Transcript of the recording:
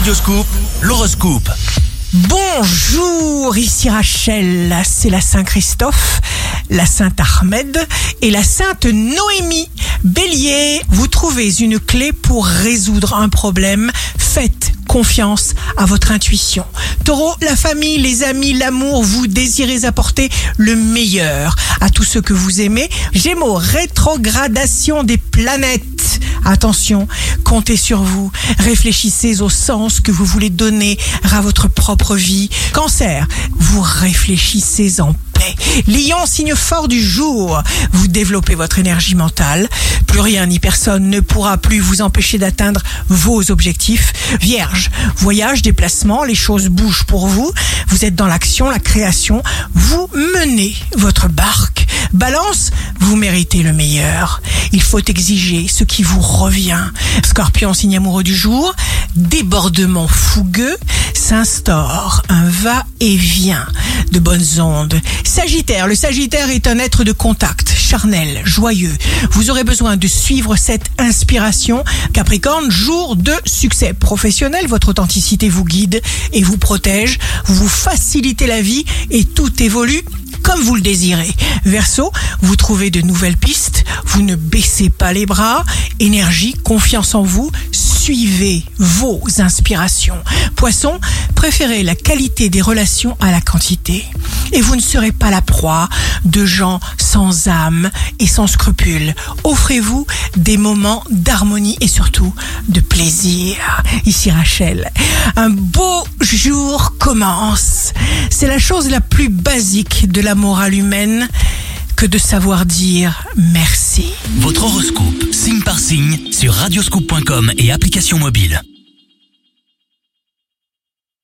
Radioscoop, l'horoscope. Bonjour, ici Rachel, c'est la Saint-Christophe, la Sainte-Ahmed et la Sainte Noémie. Bélier, vous trouvez une clé pour résoudre un problème. Faites confiance à votre intuition. Taureau, la famille, les amis, l'amour, vous désirez apporter le meilleur à tous ceux que vous aimez. Gémeaux, rétrogradation des planètes. Attention, comptez sur vous. Réfléchissez au sens que vous voulez donner à votre propre vie. Cancer, vous réfléchissez en paix. Lion, signe fort du jour. Vous développez votre énergie mentale. Plus rien ni personne ne pourra plus vous empêcher d'atteindre vos objectifs. Vierge, voyage, déplacement, les choses bougent pour vous. Vous êtes dans l'action, la création. Vous menez votre barque. Balance, vous méritez le meilleur. Il faut exiger ce qui vous revient. Scorpion, signe amoureux du jour, débordement fougueux, s'instaure un va-et-vient de bonnes ondes. Sagittaire, le Sagittaire est un être de contact, charnel, joyeux. Vous aurez besoin de suivre cette inspiration. Capricorne, jour de succès professionnel, votre authenticité vous guide et vous protège. Vous facilitez la vie et tout évolue comme vous le désirez. Verseau, vous trouvez de nouvelles pistes, vous ne baissez pas les bras, énergie, confiance en vous, suivez vos inspirations. Poisson, préférez la qualité des relations à la quantité. Et vous ne serez pas la proie de gens sans âme et sans scrupules. Offrez-vous des moments d'harmonie et surtout de plaisir. Ici Rachel, un beau jour commence. C'est la chose la plus basique de la morale humaine que de savoir dire merci. Votre horoscope, signe par signe, sur radioscoop.com et application mobile.